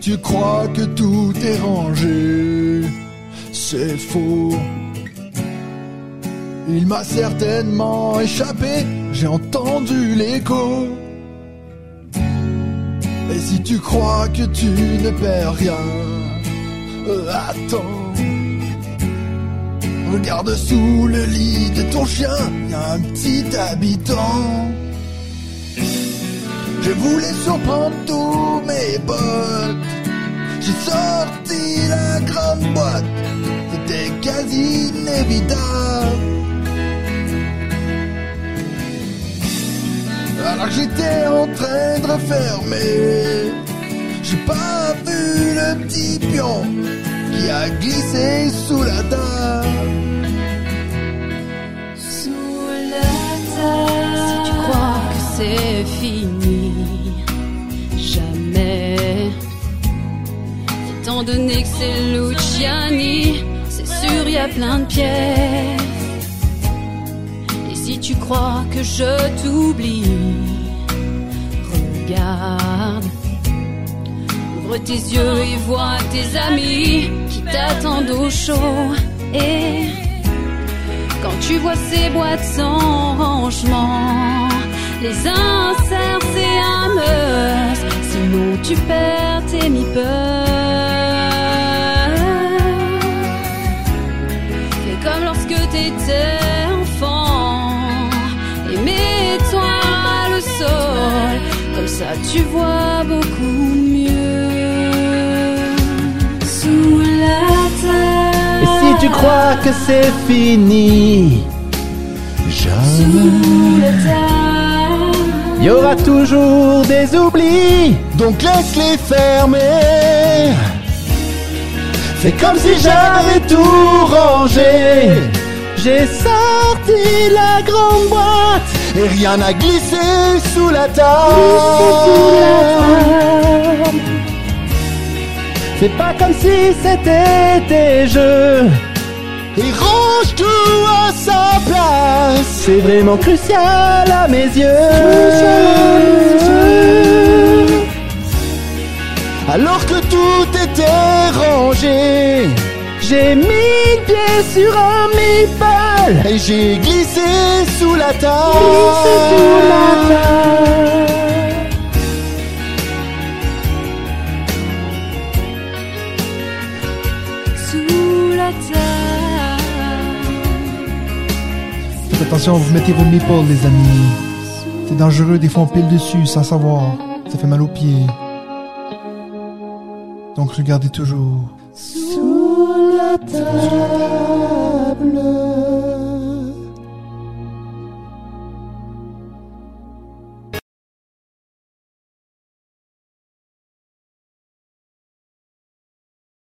tu crois que tout est rangé, c'est faux. Il m'a certainement échappé, j'ai entendu l'écho. Et si tu crois que tu ne perds rien, euh, attends. Regarde sous le lit de ton chien, y a un petit habitant. Je voulais surprendre mes potes. J'ai sorti la grande boîte, c'était quasi inévitable. Alors que j'étais en train de refermer, j'ai pas vu le petit pion qui a glissé sous la table. Sous la table. Si tu crois que c'est fini, Étant donné que c'est Luciani, c'est sûr y a plein de pièces. Et si tu crois que je t'oublie, regarde. Ouvre tes yeux et vois tes amis qui t'attendent au chaud. Et quand tu vois ces boîtes sans rangement, les inserts un must, sinon tu perds tes mi-peurs. Ça tu vois beaucoup mieux. Sous la terre. Et si tu crois que c'est fini, terre. il y aura toujours des oublis. Donc laisse-les fermer. Fais comme si j'avais tout rangé. J'ai sorti la grande boîte et rien n'a glissé sous la table. C'est pas comme si c'était des jeux. Et range tout à sa place. C'est vraiment crucial à mes yeux. Alors que tout était rangé, j'ai mis pied sur un meatball et j'ai glissé sous la table. Sous la terre. Faites attention, vous mettez vos meeples, les amis. C'est dangereux, des fois on pile dessus sans savoir. Ça fait mal aux pieds. Donc regardez toujours. Sous la table.